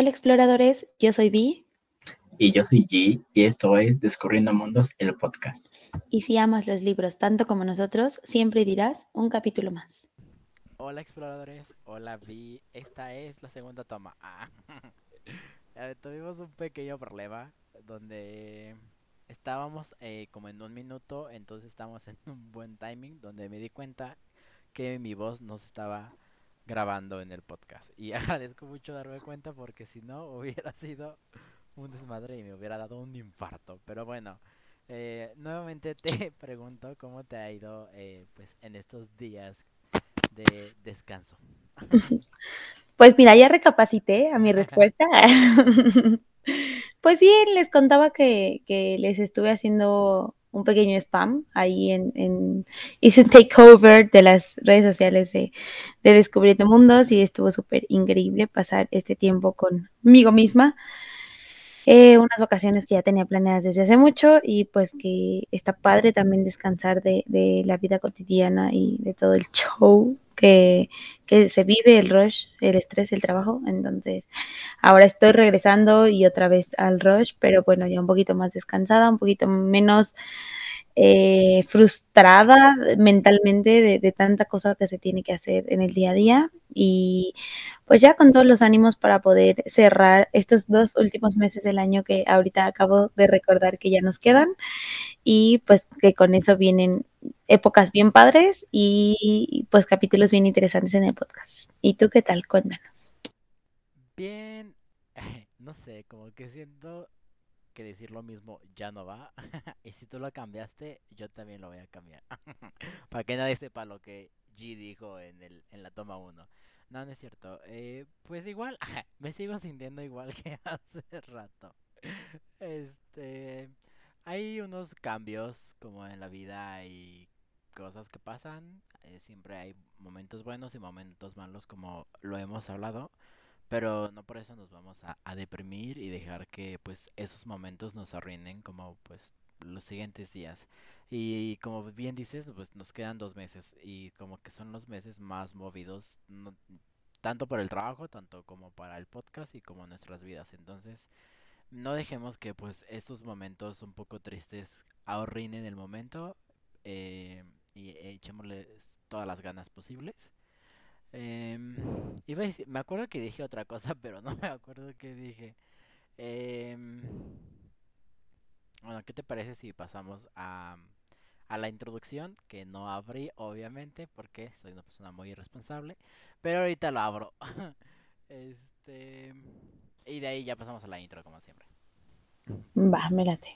Hola exploradores, yo soy Vi. Y yo soy G y esto es Descubriendo Mundos, el podcast. Y si amas los libros tanto como nosotros, siempre dirás un capítulo más. Hola exploradores, hola Vi, esta es la segunda toma. Ah. tuvimos un pequeño problema donde estábamos eh, como en un minuto, entonces estábamos en un buen timing donde me di cuenta que mi voz no se estaba grabando en el podcast. Y agradezco mucho darme cuenta porque si no hubiera sido un desmadre y me hubiera dado un infarto. Pero bueno, eh, nuevamente te pregunto cómo te ha ido eh, pues en estos días de descanso. Pues mira, ya recapacité a mi respuesta. pues bien, les contaba que, que les estuve haciendo un pequeño spam ahí en, en hice un takeover de las redes sociales de, de Descubriendo Mundos y estuvo súper increíble pasar este tiempo conmigo misma. Eh, unas vacaciones que ya tenía planeadas desde hace mucho y pues que está padre también descansar de, de la vida cotidiana y de todo el show que, se vive, el rush, el estrés, el trabajo. Entonces, ahora estoy regresando y otra vez al rush, pero bueno, ya un poquito más descansada, un poquito menos eh, frustrada mentalmente de, de, tanta cosa que se tiene que hacer en el día a día y pues ya con todos los ánimos para poder cerrar estos dos últimos meses del año que ahorita acabo de recordar que ya nos quedan y pues que con eso vienen épocas bien padres y pues capítulos bien interesantes en el podcast. ¿Y tú qué tal? Cuéntanos. Bien, no sé, como que siento que decir lo mismo ya no va. y si tú lo cambiaste, yo también lo voy a cambiar. Para que nadie sepa lo que G dijo en, el, en la toma 1. No, no es cierto. Eh, pues igual, me sigo sintiendo igual que hace rato. Este, hay unos cambios como en la vida y cosas que pasan. Eh, siempre hay momentos buenos y momentos malos como lo hemos hablado pero no por eso nos vamos a, deprimir y dejar que pues esos momentos nos arruinen como pues los siguientes días y como bien dices pues nos quedan dos meses y como que son los meses más movidos no, tanto por el trabajo tanto como para el podcast y como nuestras vidas entonces no dejemos que pues estos momentos un poco tristes ahorrinen el momento eh, y echémosle todas las ganas posibles iba a decir, me acuerdo que dije otra cosa, pero no me acuerdo qué dije. Eh, bueno, ¿qué te parece si pasamos a, a la introducción? Que no abrí, obviamente, porque soy una persona muy irresponsable. Pero ahorita lo abro. este. Y de ahí ya pasamos a la intro, como siempre. Va, mírate.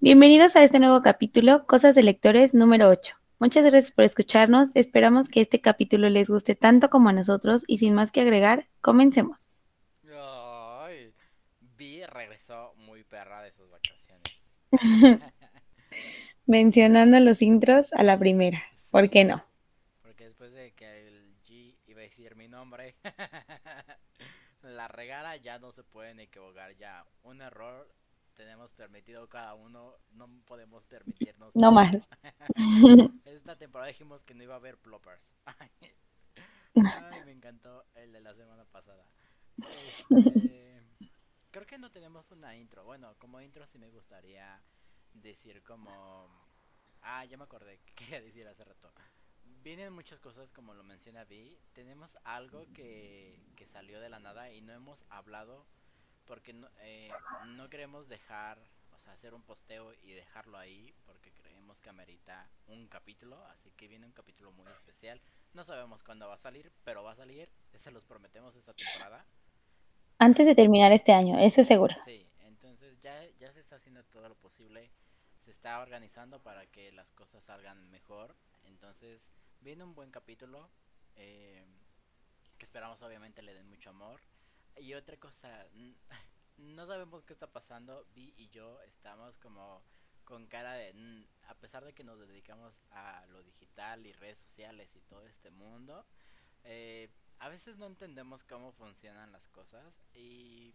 Bienvenidos a este nuevo capítulo, Cosas de Lectores número 8. Muchas gracias por escucharnos. Esperamos que este capítulo les guste tanto como a nosotros y sin más que agregar, comencemos. Ay, Vi regresó muy perra de sus vacaciones. Mencionando los intros a la primera. ¿Por qué no? Porque después de que el G iba a decir mi nombre, la regara ya no se pueden equivocar. Ya un error tenemos permitido cada uno, no podemos permitirnos. No más. Esta temporada dijimos que no iba a haber ploppers. Ay, me encantó el de la semana pasada. Este, creo que no tenemos una intro. Bueno, como intro sí me gustaría decir como... Ah, ya me acordé que quería decir hace rato. Vienen muchas cosas como lo menciona Vi. Tenemos algo que, que salió de la nada y no hemos hablado porque no, eh, no queremos dejar, o sea, hacer un posteo y dejarlo ahí, porque creemos que amerita un capítulo, así que viene un capítulo muy especial. No sabemos cuándo va a salir, pero va a salir, se los prometemos esta temporada. Antes de terminar este año, eso es seguro. Sí, entonces ya, ya se está haciendo todo lo posible, se está organizando para que las cosas salgan mejor, entonces viene un buen capítulo, eh, que esperamos obviamente le den mucho amor. Y otra cosa, no sabemos qué está pasando. Vi y yo estamos como con cara de, a pesar de que nos dedicamos a lo digital y redes sociales y todo este mundo, eh, a veces no entendemos cómo funcionan las cosas. Y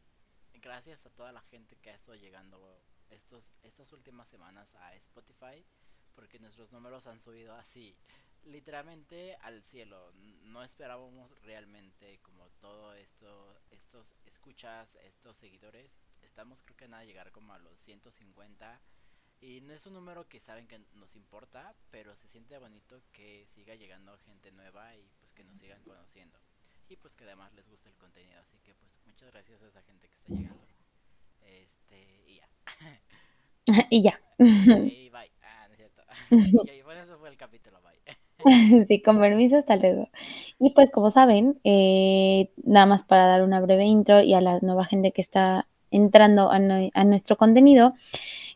gracias a toda la gente que ha estado llegando estos, estas últimas semanas a Spotify, porque nuestros números han subido así literalmente al cielo. No esperábamos realmente como todo esto, estos escuchas, estos seguidores. Estamos creo que nada llegar como a los 150 y no es un número que saben que nos importa, pero se siente bonito que siga llegando gente nueva y pues que nos sigan conociendo. Y pues que además les guste el contenido. Así que pues muchas gracias a esa gente que está llegando. Este, y ya. y ya. y bye. Ah, no es cierto. y bueno, eso fue el capítulo. sí, con permiso, hasta luego. Y pues como saben, eh, nada más para dar una breve intro y a la nueva gente que está entrando a, nuestro contenido,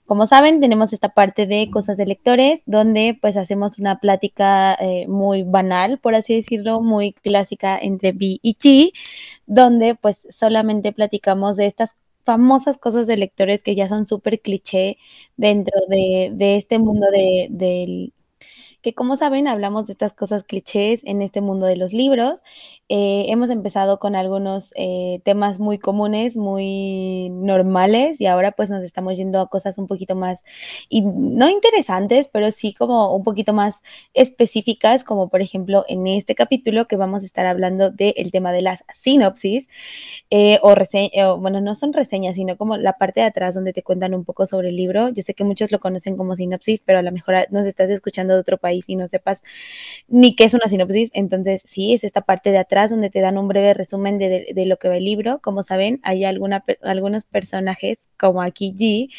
como saben, tenemos esta parte de cosas de lectores, donde pues hacemos una plática eh, muy banal, por así decirlo, muy clásica entre B y Chi, donde pues solamente platicamos de estas famosas cosas de lectores que ya son súper cliché dentro de, de, este mundo de, del que como saben hablamos de estas cosas clichés en este mundo de los libros. Eh, hemos empezado con algunos eh, temas muy comunes, muy normales y ahora pues nos estamos yendo a cosas un poquito más, y no interesantes, pero sí como un poquito más específicas, como por ejemplo en este capítulo que vamos a estar hablando del tema de las sinopsis eh, o reseñas, bueno, no son reseñas, sino como la parte de atrás donde te cuentan un poco sobre el libro. Yo sé que muchos lo conocen como sinopsis, pero a lo mejor nos estás escuchando de otro país y no sepas ni qué es una sinopsis, entonces sí, es esta parte de atrás donde te dan un breve resumen de, lo que va el libro. Como saben, hay alguna, algunos personajes como aquí G,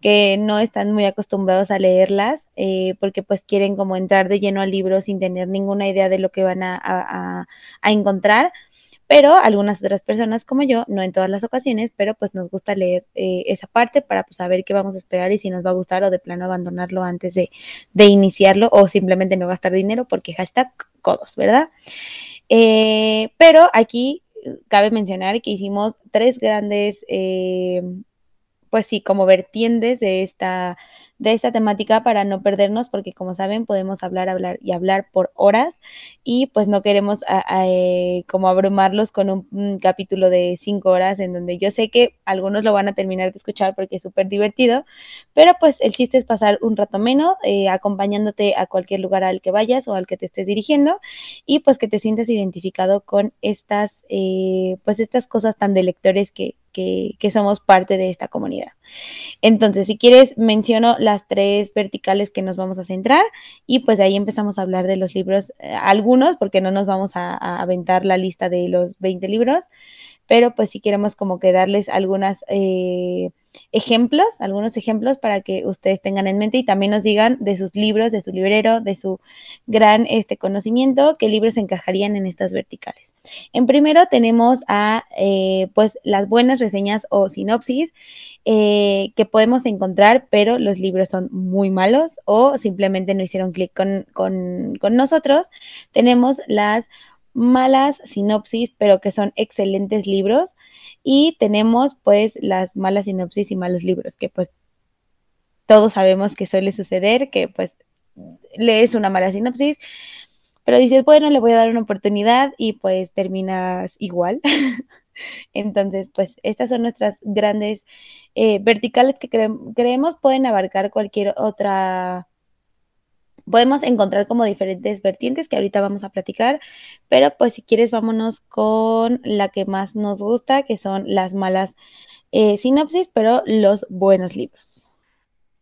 que no están muy acostumbrados a leerlas eh, porque pues quieren como entrar de lleno al libro sin tener ninguna idea de lo que van a encontrar pero algunas otras personas como yo, no en todas las ocasiones, pero pues nos gusta leer eh, esa parte para pues, saber qué vamos a esperar y si nos va a gustar o de plano abandonarlo antes de, de iniciarlo o simplemente no gastar dinero porque hashtag codos, ¿verdad? Eh, pero aquí cabe mencionar que hicimos tres grandes, eh, pues sí, como vertientes de esta de esta temática para no perdernos, porque como saben podemos hablar, hablar y hablar por horas y pues no queremos a, a, eh, como abrumarlos con un, capítulo de cinco horas en donde yo sé que algunos lo van a terminar de escuchar porque es súper divertido, pero pues el chiste es pasar un rato menos eh, acompañándote a cualquier lugar al que vayas o al que te estés dirigiendo y pues que te sientas identificado con estas, eh, pues estas cosas tan de lectores que, que, que, somos parte de esta comunidad. Entonces, si quieres, menciono las tres verticales que nos vamos a centrar y pues de ahí empezamos a hablar de los libros, eh, algunos, porque no nos vamos a, aventar la lista de los 20 libros, pero pues si queremos como que darles algunas eh, ejemplos, algunos ejemplos para que ustedes tengan en mente y también nos digan de sus libros, de su librero, de su gran este conocimiento, qué libros encajarían en estas verticales. En primero tenemos a eh, pues las buenas reseñas o sinopsis eh, que podemos encontrar, pero los libros son muy malos o simplemente no hicieron clic con, con, con nosotros. Tenemos las malas sinopsis, pero que son excelentes libros. Y tenemos pues las malas sinopsis y malos libros, que pues todos sabemos que suele suceder, que pues lees una mala sinopsis, pero dices, bueno, le voy a dar una oportunidad y pues terminas igual. Entonces, pues estas son nuestras grandes eh, verticales que cre creemos pueden abarcar cualquier otra podemos encontrar como diferentes vertientes que ahorita vamos a platicar, pero pues si quieres vámonos con la que más nos gusta, que son las malas eh, sinopsis, pero los buenos libros.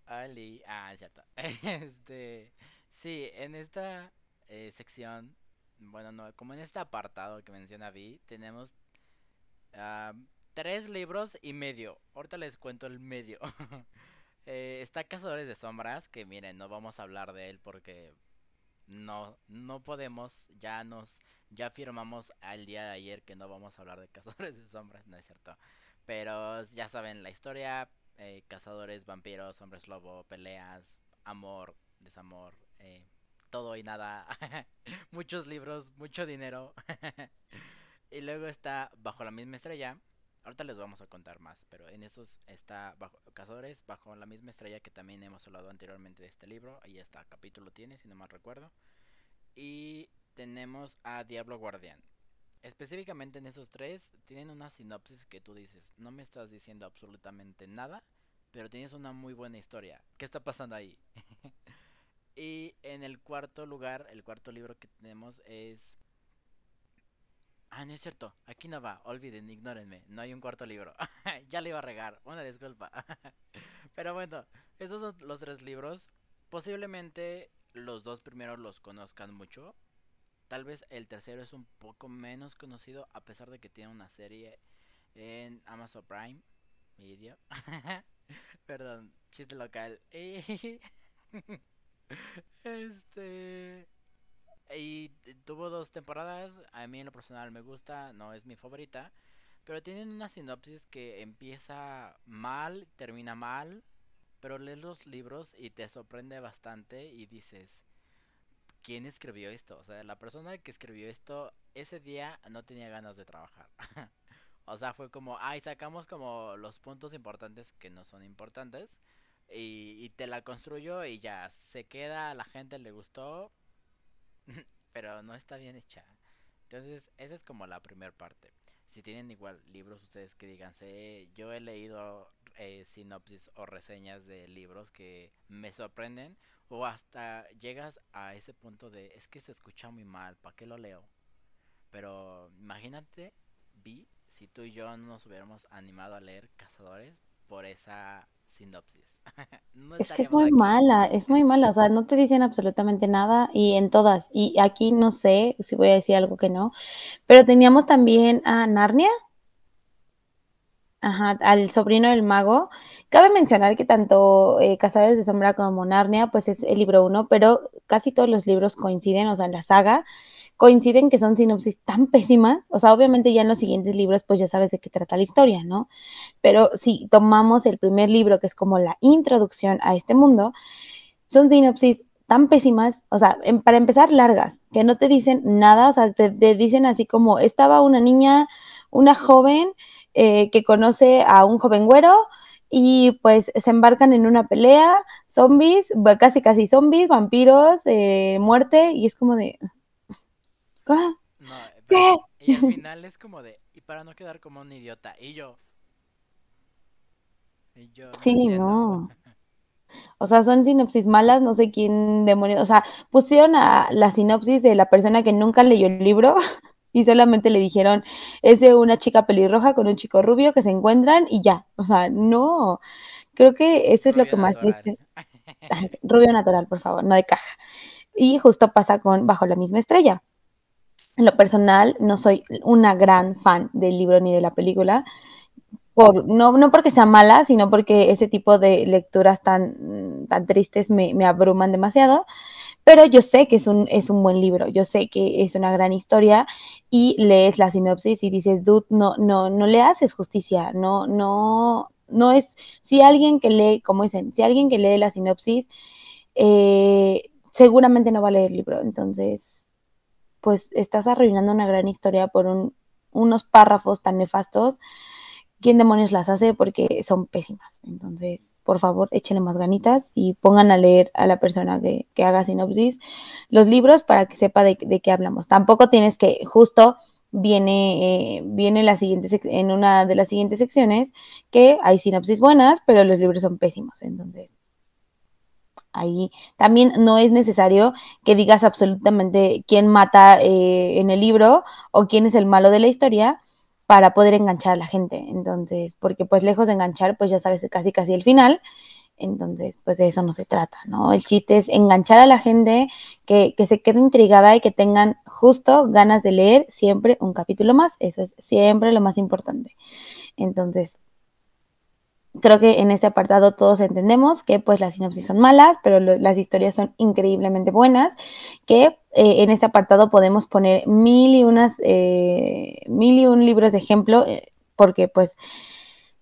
Ah, ya. Este, sí, en esta eh, sección, bueno, no, como en este apartado que menciona Vi, tenemos uh, tres libros y medio. Ahorita les cuento el medio. eh, está Cazadores de Sombras, que miren, no vamos a hablar de él porque no, no podemos, ya nos, ya firmamos al día de ayer que no vamos a hablar de Cazadores de Sombras, no es cierto. Pero ya saben la historia, eh, cazadores, vampiros, hombres lobo, peleas, amor, desamor, eh, todo y nada, muchos libros, mucho dinero. y luego está Bajo la misma estrella, Ahorita les vamos a contar más, pero en esos está bajo, Cazadores bajo la misma estrella que también hemos hablado anteriormente de este libro. Ahí está, capítulo tiene, si no mal recuerdo. Y tenemos a Diablo Guardián. Específicamente en esos tres tienen una sinopsis que tú dices, no me estás diciendo absolutamente nada, pero tienes una muy buena historia. ¿Qué está pasando ahí? y en el cuarto lugar, el cuarto libro que tenemos es Ah, no es cierto, aquí no va, olviden, ignórenme, no hay un cuarto libro. ya le iba a regar, una disculpa. Pero bueno, estos son los tres libros. Posiblemente los dos primeros los conozcan mucho. Tal vez el tercero es un poco menos conocido, a pesar de que tiene una serie en Amazon Prime Video. Perdón, chiste local. este. Y tuvo dos temporadas. A mí en lo personal me gusta, no es mi favorita. Pero tienen una sinopsis que empieza mal, termina mal. Pero lees los libros y te sorprende bastante y dices, ¿quién escribió esto? O sea, la persona que escribió esto ese día no tenía ganas de trabajar. o sea, fue como, ay, sacamos como los puntos importantes que no son importantes. Y, y te la construyo y ya se queda, a la gente le gustó, pero no está bien hecha. Entonces, esa es como la primera parte. Si tienen igual libros ustedes que díganse, yo he leído eh, sinopsis o reseñas de libros que me sorprenden o hasta llegas a ese punto de es que se escucha muy mal, ¿para qué lo leo? Pero imagínate, vi, si tú y yo no nos hubiéramos animado a leer Cazadores por esa sinopsis. no es que es muy mala, es muy mala, o sea, no te dicen absolutamente nada y en todas. Y aquí no sé si voy a decir algo que no, pero teníamos también a Narnia. Ajá, al sobrino del mago. Cabe mencionar que tanto eh, Cazadores de Sombra como Narnia, pues es el libro uno, pero casi todos los libros coinciden, o sea, en la saga coinciden que son sinopsis tan pésimas, o sea, obviamente ya en los siguientes libros pues ya sabes de qué trata la historia, ¿no? Pero si tomamos el primer libro, que es como la introducción a este mundo, son sinopsis tan pésimas, o sea, para empezar largas, que no te dicen nada, o sea, te, dicen así como, estaba una niña, una joven eh, que conoce a un joven güero, y pues se embarcan en una pelea, zombies, casi casi zombies, vampiros, eh, muerte, y es como de, no, pero, y al final es como de, y para no quedar como un idiota, y yo. Y yo sí, no. O sea, son sinopsis malas, no sé quién demonios. O sea, pusieron a la sinopsis de la persona que nunca leyó el libro y solamente le dijeron, es de una chica pelirroja con un chico rubio que se encuentran y ya. O sea, no. Creo que eso es lo que más... Rubio natural, por favor, no de caja. Y justo pasa con Bajo la misma estrella. En lo personal, no soy una gran fan del libro ni de la película. Por, no, no porque sea mala, sino porque ese tipo de lecturas tan, tan tristes me, abruman demasiado. Pero yo sé que es un, es un buen libro, yo sé que es una gran historia y lees la sinopsis y dices, dude, no, no, no le haces justicia, no, no, no es, si alguien que lee, como dicen, si alguien que lee la sinopsis, eh, seguramente no va a leer el libro, entonces pues estás arruinando una gran historia por un, unos párrafos tan nefastos. ¿Quién demonios las hace? Porque son pésimas. Entonces, por favor, échenle más ganitas y pongan a leer a la persona que, que haga sinopsis los libros para que sepa de, de, qué hablamos. Tampoco tienes que, justo viene, eh, viene la siguiente en una de las siguientes secciones que hay sinopsis buenas, pero los libros son pésimos. Entonces, Ahí también no es necesario que digas absolutamente quién mata eh, en el libro o quién es el malo de la historia para poder enganchar a la gente. Entonces, porque pues lejos de enganchar, pues ya sabes casi casi el final. Entonces, pues de eso no se trata, ¿no? El chiste es enganchar a la gente, que, que se quede intrigada y que tengan justo ganas de leer siempre un capítulo más. Eso es siempre lo más importante. Entonces, creo que en este apartado todos entendemos que pues las sinopsis son malas, pero las historias son increíblemente buenas, que eh, en este apartado podemos poner mil y unas, eh, mil y un libros de ejemplo, eh, porque pues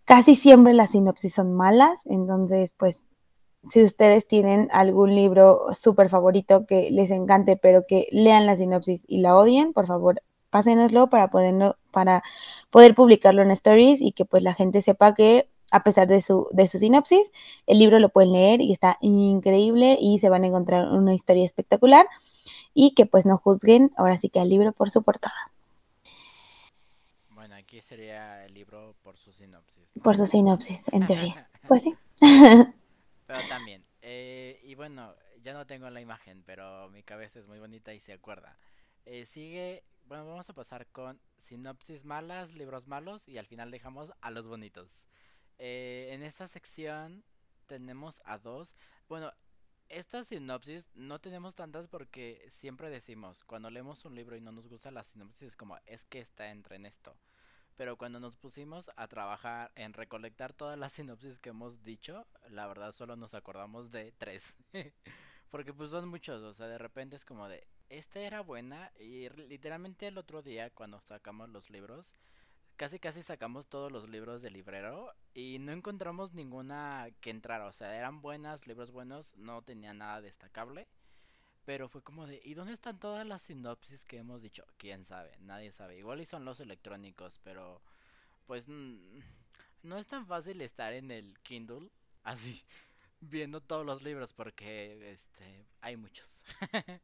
casi siempre las sinopsis son malas, entonces pues si ustedes tienen algún libro súper favorito que les encante, pero que lean la sinopsis y la odien, por favor, pásenoslo para poder, para poder publicarlo en stories y que pues la gente sepa que a pesar de su, de su sinopsis. El libro lo pueden leer y está increíble y se van a encontrar una historia espectacular y que pues no juzguen ahora sí que al libro por su portada. Bueno, aquí sería el libro por su sinopsis. Por su sinopsis, en teoría. pues sí. pero también, eh, y bueno, ya no tengo la imagen, pero mi cabeza es muy bonita y se acuerda. Eh, sigue bueno, vamos a pasar con sinopsis malas, libros malos y al final dejamos a los bonitos. Eh, en esta sección tenemos a dos. Bueno, estas sinopsis no tenemos tantas porque siempre decimos, cuando leemos un libro y no nos gusta la sinopsis, es como, es que está entre en esto. Pero cuando nos pusimos a trabajar en recolectar todas las sinopsis que hemos dicho, la verdad solo nos acordamos de tres. porque pues son muchos, o sea, de repente es como de, esta era buena y literalmente el otro día cuando sacamos los libros, casi casi sacamos todos los libros del librero y no encontramos ninguna que entrara. O sea, eran buenas, libros buenos, no tenía nada destacable. Pero fue como de, ¿y dónde están todas las sinopsis que hemos dicho? ¿Quién sabe? Nadie sabe. Igual y son los electrónicos, pero pues no es tan fácil estar en el Kindle así viendo todos los libros porque este hay muchos.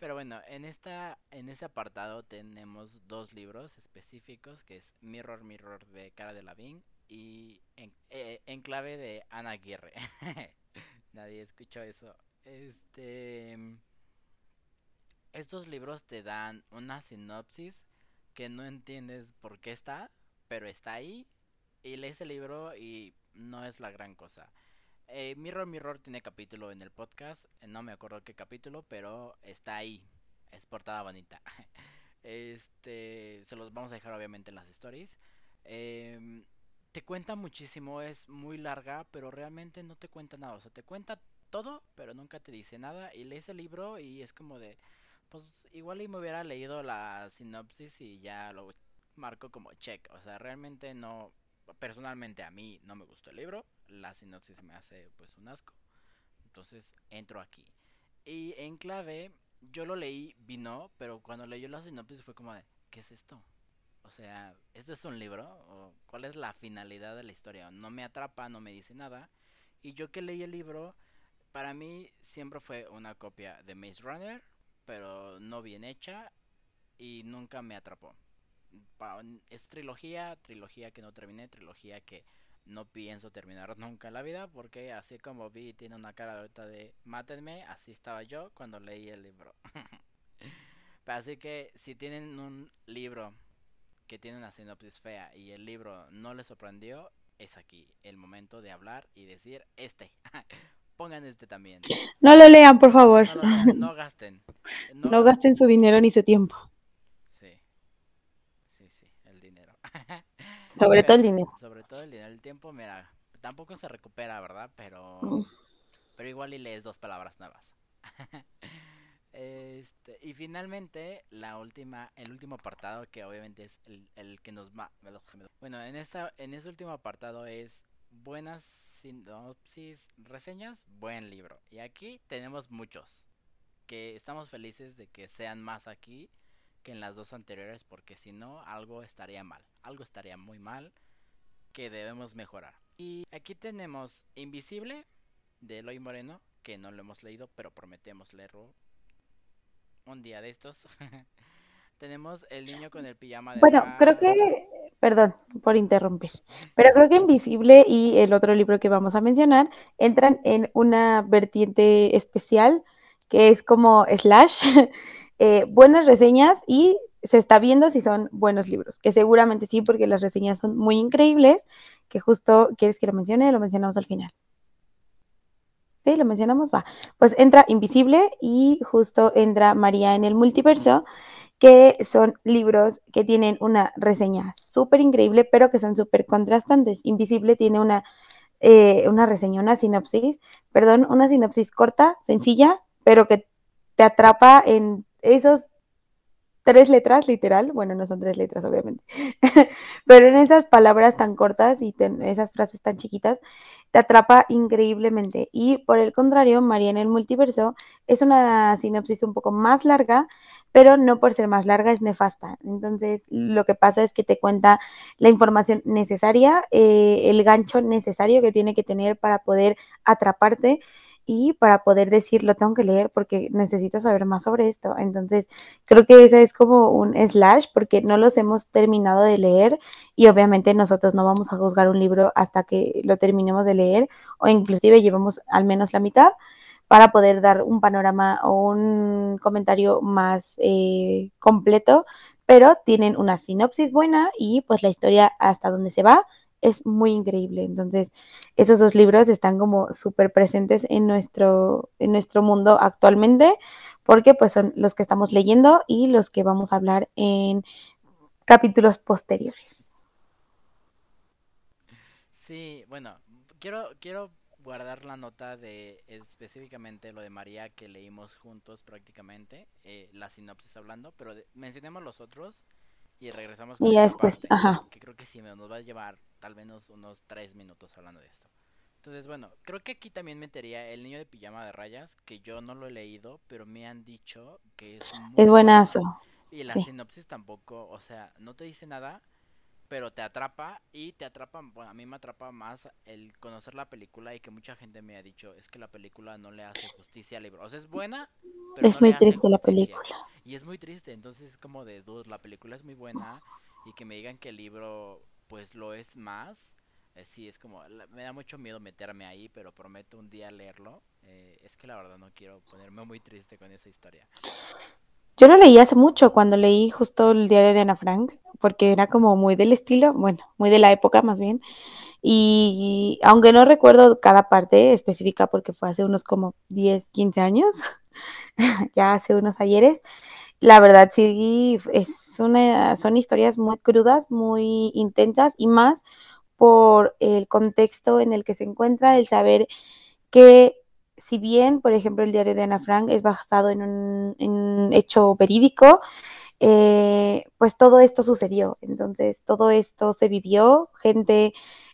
Pero bueno, en esta en ese apartado tenemos dos libros específicos que es Mirror Mirror de Cara de Lavín y en, eh, en clave de Ana Aguirre. Nadie escuchó eso. Este estos libros te dan una sinopsis que no entiendes por qué está, pero está ahí y lees el libro y no es la gran cosa. Eh, Mirror Mirror tiene capítulo en el podcast. Eh, no me acuerdo qué capítulo, pero está ahí. Es portada bonita. este, se los vamos a dejar obviamente en las stories. Em, te cuenta muchísimo, es muy larga, pero realmente no te cuenta nada. O sea, te cuenta todo, pero nunca te dice nada. Y lees el libro y es como de, pues igual y me hubiera leído la sinopsis y ya lo marco como check. O sea, realmente no, personalmente a mí no me gustó el libro, la sinopsis me hace pues un asco. Entonces entro aquí. Y en clave, yo lo leí, vino, pero cuando leyó la sinopsis fue como de, ¿qué es esto? O sea, ¿esto es un libro? ¿O ¿Cuál es la finalidad de la historia? No me atrapa, no me dice nada. Y yo que leí el libro, para mí siempre fue una copia de Maze Runner, pero no bien hecha y nunca me atrapó es trilogía, trilogía que no terminé, trilogía que no pienso terminar nunca en la vida porque así como vi tiene una cara ahorita de mátenme, así estaba yo cuando leí el libro. así que si tienen un libro que tiene una sinopsis fea y el libro no les sorprendió, es aquí el momento de hablar y decir este. Pongan este también. No lo lean, por favor. No, gasten. no gasten su dinero ni su tiempo. Sobre todo el dinero. Sobre todo el dinero. El tiempo, mira, tampoco se recupera, ¿verdad? Pero, mm. pero igual y lees dos palabras nuevas. este, y finalmente, la última, el último apartado que obviamente es el, que nos va. Bueno, en esta, en este último apartado es buenas sinopsis, reseñas, buen libro. Y aquí tenemos muchos. Que estamos felices de que sean más aquí que en las dos anteriores porque si no algo estaría mal, algo estaría muy mal que debemos mejorar. Y aquí tenemos Invisible de Eloy Moreno, que no lo hemos leído, pero prometemos leerlo un día de estos. tenemos El niño con el pijama de Bueno, creo que perdón por interrumpir, pero creo que Invisible y el otro libro que vamos a mencionar entran en una vertiente especial que es como slash Eh, buenas reseñas y se está viendo si son buenos libros, que seguramente sí, porque las reseñas son muy increíbles, que justo, ¿quieres que lo mencione? Lo mencionamos al final. Sí, lo mencionamos, va. Pues entra Invisible y justo entra María en el multiverso, que son libros que tienen una reseña súper increíble, pero que son súper contrastantes. Invisible tiene una, eh, una reseña, una sinopsis, perdón, una sinopsis corta, sencilla, pero que te atrapa en esos tres letras, literal, bueno, no son tres letras, obviamente, pero en esas palabras tan cortas y esas frases tan chiquitas, te atrapa increíblemente. Y por el contrario, María en el multiverso es una sinopsis un poco más larga, pero no por ser más larga es nefasta. Entonces, lo que pasa es que te cuenta la información necesaria, eh, el gancho necesario que tiene que tener para poder atraparte y para poder decirlo tengo que leer porque necesito saber más sobre esto. Entonces, creo que ese es como un slash porque no los hemos terminado de leer y obviamente nosotros no vamos a juzgar un libro hasta que lo terminemos de leer o inclusive llevamos al menos la mitad, para poder dar un panorama o un comentario más eh, completo, pero tienen una sinopsis buena y pues la historia hasta donde se va es muy increíble. Entonces, esos dos libros están como súper presentes en nuestro, en nuestro mundo actualmente, porque pues son los que estamos leyendo y los que vamos a hablar en capítulos posteriores. Sí, bueno, quiero, quiero guardar la nota de específicamente lo de María que leímos juntos prácticamente, eh, la sinopsis hablando, pero mencionemos los otros y regresamos con y después, ajá. que creo que sí nos va a llevar tal vez unos tres minutos hablando de esto. Entonces, bueno, creo que aquí también metería El niño de pijama de rayas, que yo no lo he leído, pero me han dicho que es muy Es buenazo. Y la sinopsis tampoco, o sea, no te dice nada, pero te atrapa y te atrapa, bueno, a mí me atrapa más el conocer la película y que mucha gente me ha dicho, es que la película no le hace justicia al libro. O sea, es buena, pero es muy triste la película. Y es muy triste, entonces es como de dudas, la película es muy buena y que me digan que el libro pues lo es más. Eh, sí, es como, me da mucho miedo meterme ahí, pero prometo un día leerlo. Eh, es que la verdad no quiero ponerme muy triste con esa historia. Yo lo leí hace mucho, cuando leí justo el diario de Ana Frank, porque era como muy del estilo, bueno, muy de la época más bien. Y aunque no recuerdo cada parte específica porque fue hace unos como 10, 15 años, ya hace unos ayeres, la verdad sí es una, son historias muy crudas, muy intensas y más por el contexto en el que se encuentra, el saber que si bien, por ejemplo, el diario de Ana Frank es basado en un, hecho verídico, eh, pues todo esto sucedió. Entonces, todo esto se vivió, gente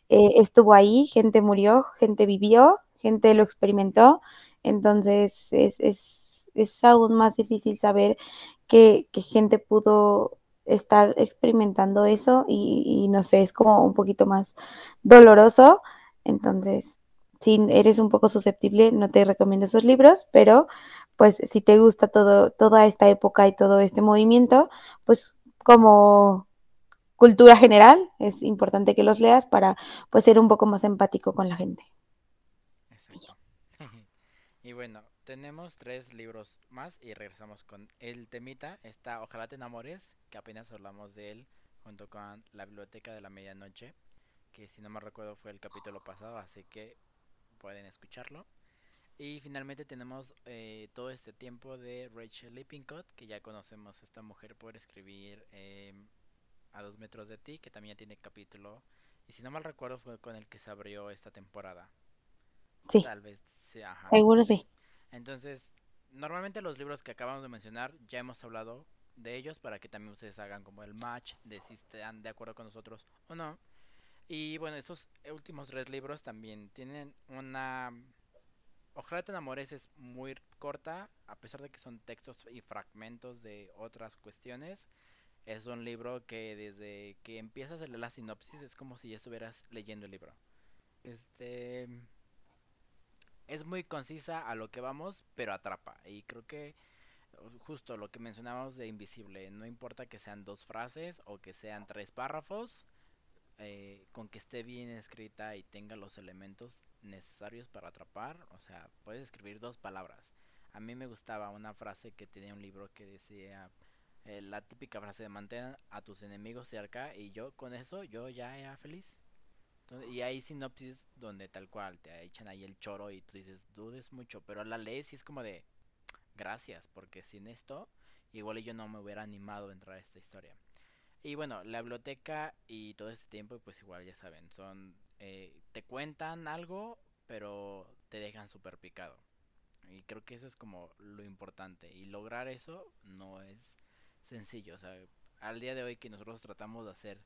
eh, estuvo ahí, gente murió, gente vivió, gente lo experimentó. Entonces, es, es, es aún más difícil saber que, gente pudo estar experimentando eso y, no sé, es como un poquito más doloroso. Entonces, si eres un poco susceptible, no te recomiendo esos libros, pero pues si te gusta todo, toda esta época y todo este movimiento, pues como cultura general es importante que los leas para pues ser un poco más empático con la gente. Exacto. y bueno, tenemos tres libros más y regresamos con el temita. Está Ojalá te enamores, que apenas hablamos de él junto con La Biblioteca de la Medianoche, que si no me recuerdo fue el capítulo pasado, así que pueden escucharlo. Y finalmente tenemos eh, todo este tiempo de Rachel Lippincott, que ya conocemos a esta mujer por escribir em, A dos metros de ti, que también tiene capítulo. Y si no mal recuerdo fue con el que se abrió esta temporada. Sí. Tal vez, sí, Seguro sí. Entonces, normalmente los libros que acabamos de mencionar ya hemos hablado de ellos para que también ustedes hagan como el match de si están de acuerdo con nosotros o no. Y bueno, esos últimos tres libros también tienen una... Ojalá te enamores es muy corta, a pesar de que son textos y fragmentos de otras cuestiones. Es un libro que desde que empiezas a leer la sinopsis es como si ya estuvieras leyendo el libro. Este es muy concisa a lo que vamos, pero atrapa. Y creo que justo lo que mencionábamos de invisible, no importa que sean dos frases o que sean tres párrafos, eh, con que esté bien escrita y tenga los elementos necesarios para atrapar, o sea, puedes escribir dos palabras. A mí me gustaba una frase que tenía un libro que decía eh, la típica frase de mantén a tus enemigos cerca y yo con eso yo ya era feliz y hay sinopsis donde tal cual te echan ahí el choro y tú dices, dudes mucho, pero la lees y es como de, gracias, porque sin esto, igual yo no me hubiera animado a entrar a esta historia. Y bueno, la biblioteca y todo este tiempo, pues igual ya saben, son, eh, te cuentan algo, pero te dejan súper picado. Y creo que eso es como lo importante. Y lograr eso no es sencillo. O sea, al día de hoy que nosotros tratamos de hacer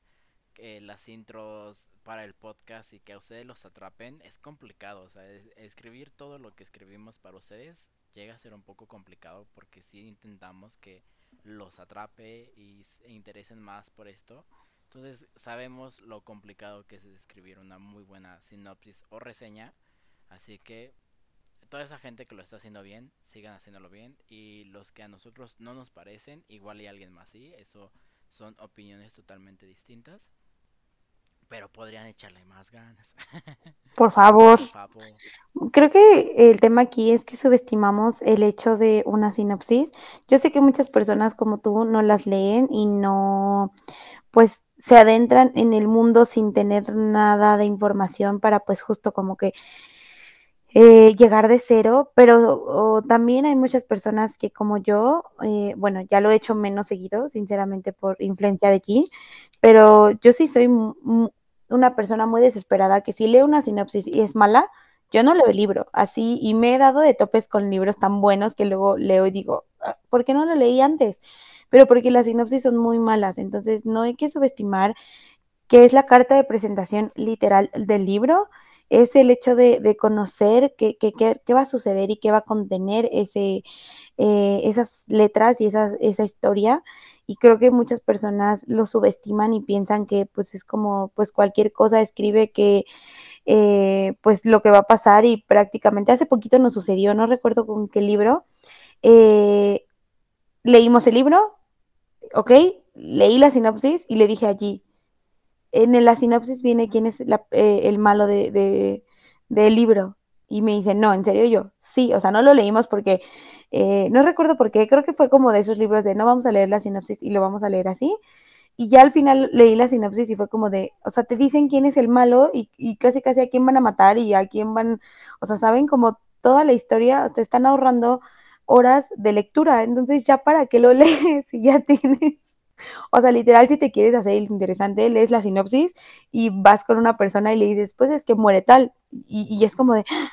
eh, las intros para el podcast y que a ustedes los atrapen es complicado. O sea, escribir todo lo que escribimos para ustedes llega a ser un poco complicado porque si intentamos que los atrape y se interesen más por esto. Entonces sabemos lo complicado que es escribir una muy buena sinopsis o reseña. Así que toda esa gente que lo está haciendo bien, sigan haciéndolo bien. Y los que a nosotros no nos parecen, igual y alguien más sí. Eso son opiniones totalmente distintas. Pero podrían echarle más ganas. Por favor. Por favor. Creo que el tema aquí es que subestimamos el hecho de una sinopsis. Yo sé que muchas personas como tú no las leen y no, pues se adentran en el mundo sin tener nada de información para pues justo como que eh, llegar de cero, pero o, también hay muchas personas que como yo, eh, bueno, ya lo he hecho menos seguido, sinceramente por influencia de aquí, pero yo sí soy una persona muy desesperada que si leo una sinopsis y es mala, yo no leo el libro, así, y me he dado de topes con libros tan buenos que luego leo y digo, ah, ¿por qué no lo leí antes? Pero porque las sinopsis son muy malas, entonces no hay que subestimar que es la carta de presentación literal del libro, es el hecho de, conocer qué, va a suceder y qué va a contener ese, eh, esas letras y esa, esa historia. Y creo que muchas personas lo subestiman y piensan que pues es como pues cualquier cosa escribe que eh, pues lo que va a pasar y prácticamente hace poquito nos sucedió, no recuerdo con qué libro, eh, leímos el libro, ok, leí la sinopsis y le dije allí, en la sinopsis viene quién es eh, el malo de, del libro. Y me dice, no, en serio yo, sí, o sea, no lo leímos porque, eh, no recuerdo por qué, creo que fue como de esos libros de no vamos a leer la sinopsis y lo vamos a leer así. Y ya al final leí la sinopsis y fue como de, o sea, te dicen quién es el malo y, y casi casi a quién van a matar y a quién van, o sea, saben como toda la historia, te están ahorrando horas de lectura, entonces ya para qué lo lees y ya tienes o sea, literal, si te quieres hacer interesante, lees la sinopsis y vas con una persona y le dices, pues es que muere tal. Y, es como de, ¡Ah!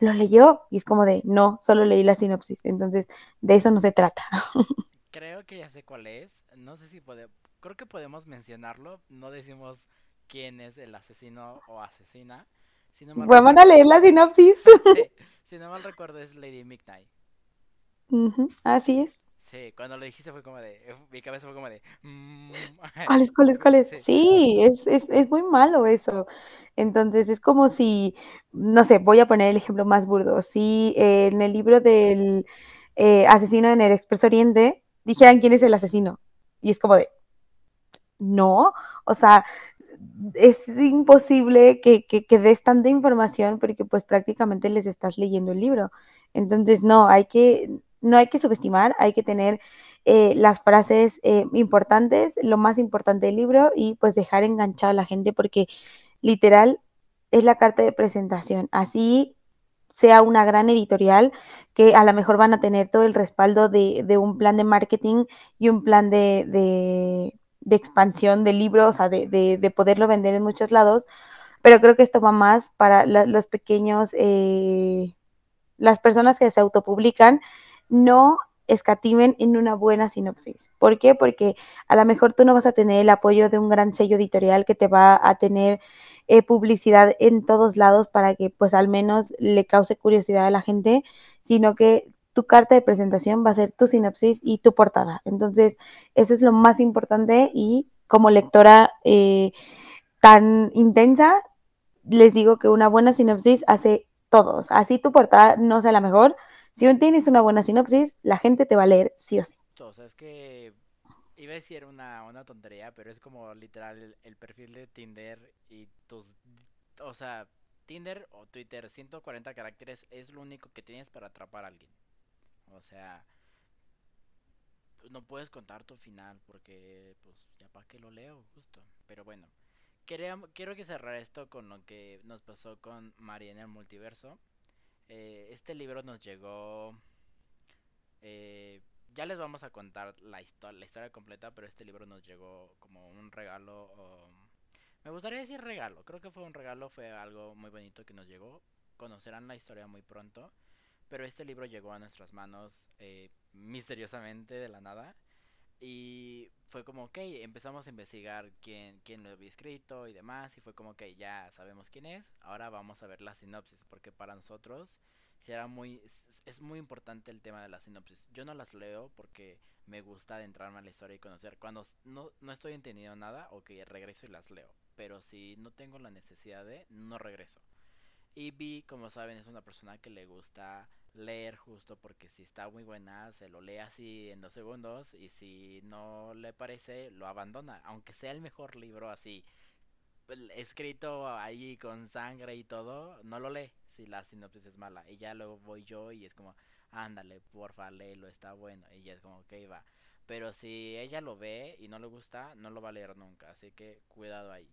¿Lo leyó? Y es como de, no, solo leí la sinopsis. Entonces, de eso no se trata. Creo que ya sé cuál es. No sé si podemos, creo que podemos mencionarlo. No decimos quién es el asesino o asesina. Si Vamos a leer la sinopsis. si no mal recuerdo es Lady Midnight. así es. Sí, cuando lo dijiste fue como de. Eh, mi cabeza fue como de. Mm, ¿Cuál es, cuál es, cuál es? Sí, es, es, es, muy malo eso. Entonces es como si. No sé, voy a poner el ejemplo más burdo. Si en el libro del eh, asesino en el Expreso Oriente dijeran quién es el asesino. Y es como de. No, o sea, es imposible que, que, que, des tanta información porque pues prácticamente les estás leyendo el libro. Entonces, no, hay que, no hay que subestimar, hay que tener eh, las frases eh, importantes, lo más importante del libro y pues dejar enganchada a la gente porque literal es la carta de presentación. Así sea una gran editorial que a lo mejor van a tener todo el respaldo de, un plan de marketing y un plan de, de, expansión del libro, o sea, de, poderlo vender en muchos lados, pero creo que esto va más para los pequeños, eh, las personas que se autopublican no escatimen en una buena sinopsis. ¿Por qué? Porque a lo mejor tú no vas a tener el apoyo de un gran sello editorial que te va a tener eh, publicidad en todos lados para que pues al menos le cause curiosidad a la gente, sino que tu carta de presentación va a ser tu sinopsis y tu portada. Entonces, eso es lo más importante y como lectora eh, tan intensa, les digo que una buena sinopsis hace todos. Así tu portada no sea la mejor, si tienes una buena sinopsis, la gente te va a leer sí o sí. O sea, es que iba a decir una, una tontería, pero es como literal el, perfil de Tinder y tus... O sea, Tinder o Twitter, 140 caracteres es lo único que tienes para atrapar a alguien. O sea, no puedes contar tu final porque, pues, ya para qué lo leo, justo. Pero bueno, quiero, quiero que cerrar esto con lo que nos pasó con María en el multiverso. Eh, este libro nos llegó... Eh, ya les vamos a contar la, historia, la historia completa, pero este libro nos llegó como un regalo. me gustaría decir regalo, creo que fue un regalo, fue algo muy bonito que nos llegó. Conocerán la historia muy pronto, pero este libro llegó a nuestras manos eh, misteriosamente de la nada. Y fue como, ok, empezamos a investigar quién, quién lo había escrito y demás. Y fue como, que ya sabemos quién es. Ahora vamos a ver la sinopsis. Porque para nosotros será muy, es, muy importante el tema de la sinopsis. Yo no las leo porque me gusta adentrarme a la historia y conocer. Cuando no, no estoy entendiendo nada, ok, regreso y las leo. Pero si no tengo la necesidad de, no regreso. Y Vi, como saben, es una persona que le gusta leer justo porque si está muy buena se lo lee así en dos segundos y si no le parece lo abandona aunque sea el mejor libro así escrito ahí con sangre y todo, no lo lee si la sinopsis es mala. Y ya luego voy yo y es como, ándale, porfa, léelo, está bueno. Y ya es como, ok, va. Pero si ella lo ve y no le gusta, no lo va a leer nunca. Así que cuidado ahí.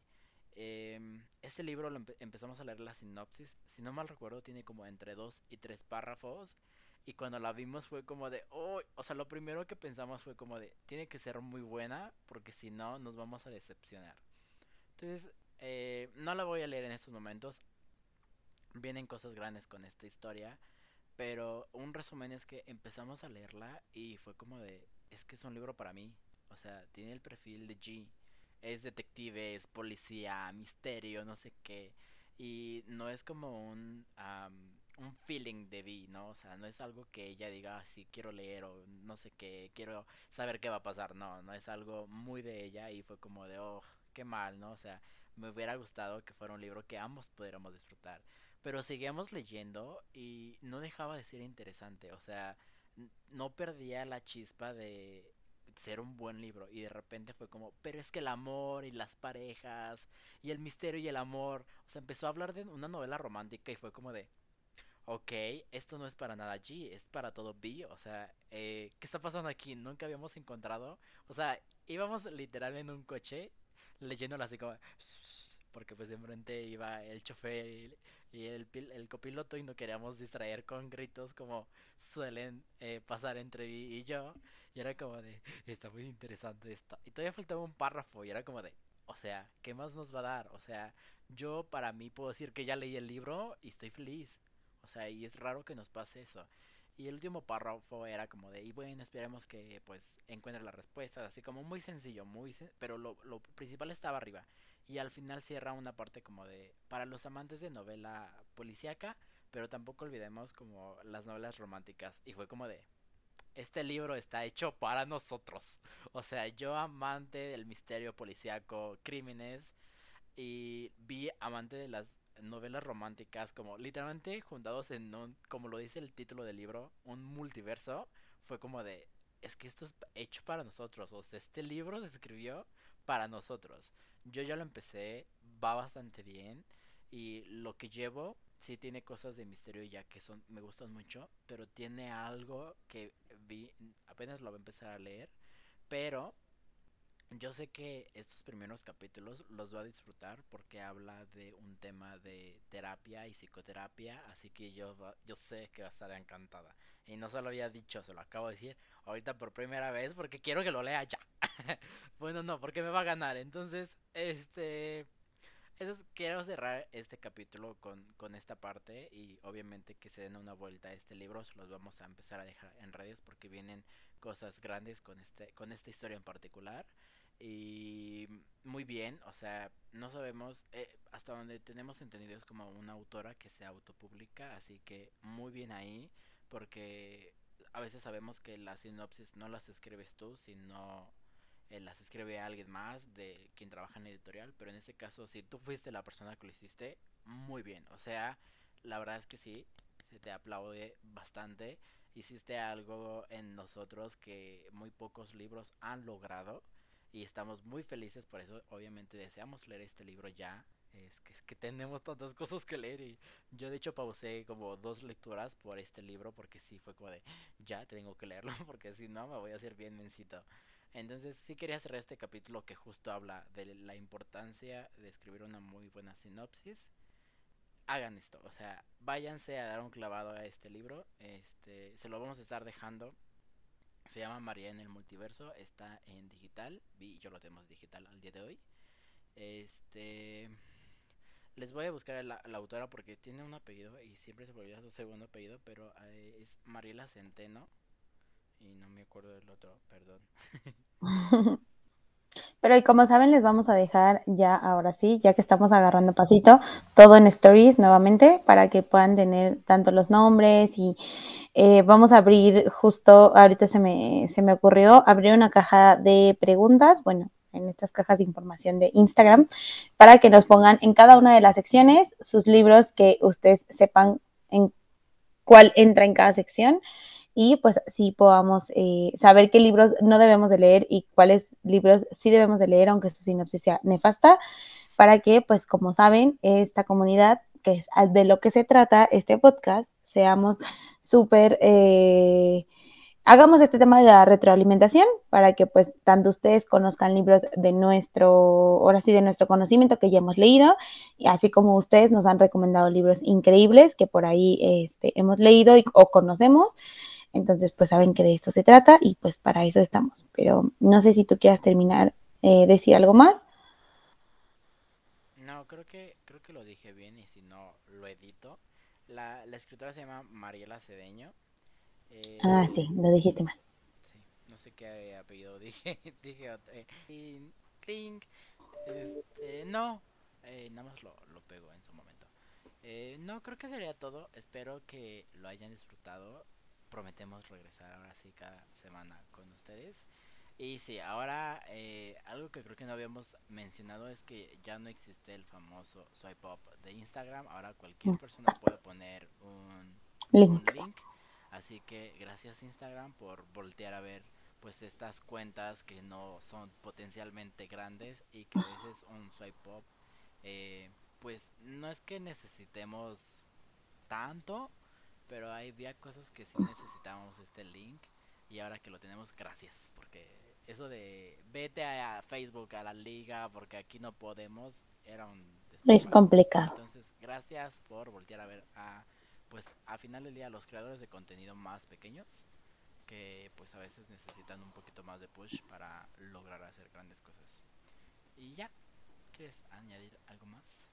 Eh, este libro lo empezamos a leer la sinopsis. Si no mal recuerdo, tiene como entre dos y tres párrafos. Y cuando la vimos fue como de, oh, o sea, lo primero que pensamos fue como de, tiene que ser muy buena porque si no nos vamos a decepcionar. Entonces, eh, no la voy a leer en estos momentos. Vienen cosas grandes con esta historia. Pero un resumen es que empezamos a leerla y fue como de, es que es un libro para mí. O sea, tiene el perfil de G. Es detective, es policía, misterio, no sé qué. Y no es como un un feeling de Vi, ¿no? O sea, no es algo que ella diga, ah, quiero leer o no sé qué, quiero saber qué va a pasar, no, no es algo muy de ella y fue como de, oh, qué mal, ¿no? O sea, me hubiera gustado que fuera un libro que ambos pudiéramos disfrutar. Pero seguíamos leyendo y no dejaba de ser interesante, o sea, no perdía la chispa de ser un buen libro y de repente fue como, pero es que el amor y las parejas y el misterio y el amor, o sea, empezó a hablar de una novela romántica y fue como de, ok, esto no es para nada G, es para todo B, o sea, eh, ¿qué está pasando aquí? Nunca habíamos encontrado, o sea, íbamos literal en un coche leyéndolo así como, porque pues de enfrente iba el chofer y, el, el, copiloto y no queríamos distraer con gritos como suelen eh, pasar entre B y yo, y era como de, está muy interesante esto, y todavía faltaba un párrafo y era como de, o sea, ¿qué más nos va a dar? O sea, yo para mí puedo decir que ya leí el libro y estoy feliz. O sea, y es raro que nos pase eso. Y el último párrafo era como de, y bueno, esperemos que pues encuentre la respuesta, así como muy sencillo, muy pero lo principal estaba arriba. Y al final cierra una parte como de, para los amantes de novela policíaca, pero tampoco olvidemos como las novelas románticas. Y fue como de, este libro está hecho para nosotros. O sea, yo amante del misterio policíaco, crímenes, y vi amante de las novelas románticas como literalmente juntados en un, como lo dice el título del libro, un multiverso, fue como de, es que esto es hecho para nosotros, o sea, este libro se escribió para nosotros. Yo ya lo empecé, va bastante bien y lo que llevo sí tiene cosas de misterio ya que son me gustan mucho, pero tiene algo que vi apenas lo voy a empezar a leer, pero yo sé que estos primeros capítulos los voy a disfrutar porque habla de un tema de terapia y psicoterapia, así que yo, yo sé que va a estar encantada. Y no se lo había dicho, se lo acabo de decir ahorita por primera vez porque quiero que lo lea ya. bueno, no, porque me va a ganar. Entonces, este... Eso quiero cerrar este capítulo con, con esta parte y obviamente que se den una vuelta a este libro, los vamos a empezar a dejar en redes porque vienen cosas grandes con este con esta historia en particular. Y muy bien, o sea, no sabemos, eh, hasta donde tenemos entendido es como una autora que se autopublica, así que muy bien ahí, porque a veces sabemos que las sinopsis no las escribes tú, sino eh, las escribe alguien más de quien trabaja en editorial, pero en este caso, si tú fuiste la persona que lo hiciste, muy bien, o sea, la verdad es que sí, se te aplaude bastante, hiciste algo en nosotros que muy pocos libros han logrado y estamos muy felices por eso. Obviamente deseamos leer este libro ya. Es que, es que tenemos tantas cosas que leer y yo de hecho pausé como dos lecturas por este libro porque sí fue como de ya tengo que leerlo porque si no me voy a hacer bien mencito. Entonces sí quería cerrar este capítulo que justo habla de la importancia de escribir una muy buena sinopsis. Hagan esto, o sea, váyanse a dar un clavado a este libro. Este, se lo vamos a estar dejando se llama María en el multiverso, está en digital, y yo lo tenemos digital al día de hoy. Este les voy a buscar la, la autora porque tiene un apellido y siempre se volvió su segundo apellido, pero eh, es Mariela Centeno y no me acuerdo del otro, perdón. Pero como saben, les vamos a dejar ya ahora sí, ya que estamos agarrando pasito, todo en stories nuevamente para que puedan tener tanto los nombres y eh, vamos a abrir justo, ahorita se me, se me ocurrió, abrir una caja de preguntas, bueno, en estas cajas de información de Instagram, para que nos pongan en cada una de las secciones sus libros que ustedes sepan en cuál entra en cada sección y pues sí podamos eh, saber qué libros no debemos de leer y cuáles libros sí debemos de leer, aunque su sinopsis sea nefasta, para que, pues como saben, esta comunidad, que es de lo que se trata este podcast, seamos súper... Eh, hagamos este tema de la retroalimentación para que pues tanto ustedes conozcan libros de nuestro, ahora sí, de nuestro conocimiento que ya hemos leído, y así como ustedes nos han recomendado libros increíbles que por ahí este, hemos leído o conocemos. Entonces, pues saben que de esto se trata y pues para eso estamos. Pero no sé si tú quieras terminar, eh, decir algo más. No, creo que, creo que lo dije bien y si no, lo edito. La, la escritora se llama Mariela Cedeño eh, ah, sí, lo dijiste mal. Sí, no sé qué apellido dije. dije eh, clink, este, no, eh, nada más lo, lo pego en su momento. Eh, no, creo que sería todo. Espero que lo hayan disfrutado. Prometemos regresar ahora sí cada semana con ustedes. Y sí, ahora eh, algo que creo que no habíamos mencionado es que ya no existe el famoso swipe up de Instagram. Ahora cualquier mm. persona puede poner un link. Un link Así que gracias Instagram por voltear a ver pues estas cuentas que no son potencialmente grandes y que a veces un swipe up eh, pues no es que necesitemos tanto pero hay había cosas que sí necesitábamos este link y ahora que lo tenemos gracias porque eso de vete a Facebook a la liga porque aquí no podemos era un es complicado entonces gracias por voltear a ver a pues a final del día los creadores de contenido más pequeños que pues a veces necesitan un poquito más de push para lograr hacer grandes cosas. Y ya, ¿quieres añadir algo más?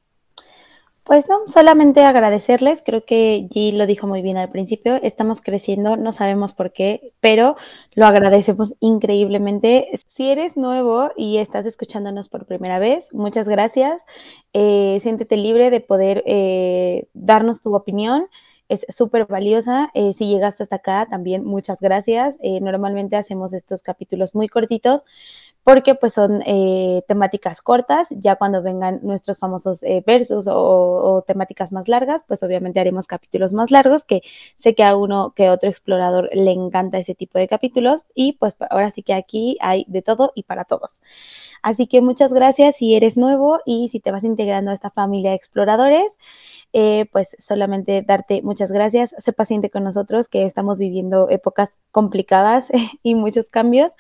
Pues no, solamente agradecerles, creo que G lo dijo muy bien al principio, estamos creciendo, no sabemos por qué, pero lo agradecemos increíblemente. Si eres nuevo y estás escuchándonos por primera vez, muchas gracias. Eh, siéntete libre de poder eh, darnos tu opinión es súper valiosa. Eh, si llegaste hasta acá, también muchas gracias. Eh, normalmente hacemos estos capítulos muy cortitos porque pues son eh, temáticas cortas. Ya cuando vengan nuestros famosos versos o, temáticas más largas, pues obviamente haremos capítulos más largos, que sé que a uno que otro explorador le encanta ese tipo de capítulos y pues ahora sí que aquí hay de todo y para todos. Así que muchas gracias si eres nuevo y si te vas integrando a esta familia de exploradores. Eh, pues solamente darte muchas gracias. Sé paciente con nosotros que estamos viviendo épocas complicadas y muchos cambios,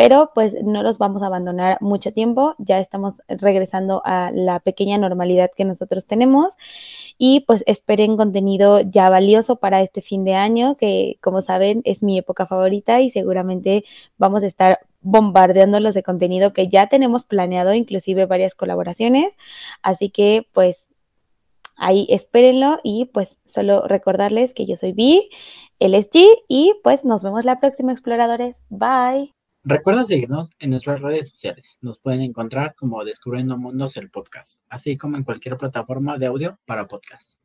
pero pues no los vamos a abandonar mucho tiempo. Ya estamos regresando a la pequeña normalidad que nosotros tenemos y pues esperen contenido ya valioso para este fin de año, que como saben es mi época favorita y seguramente vamos a estar bombardeándolos de contenido que ya tenemos planeado, inclusive varias colaboraciones. Así que pues Ahí espérenlo y pues solo recordarles que yo soy Vi, él es G y pues nos vemos la próxima exploradores. Bye. Recuerda seguirnos en nuestras redes sociales. Nos pueden encontrar como Descubriendo Mundos el podcast, así como en cualquier plataforma de audio para podcast.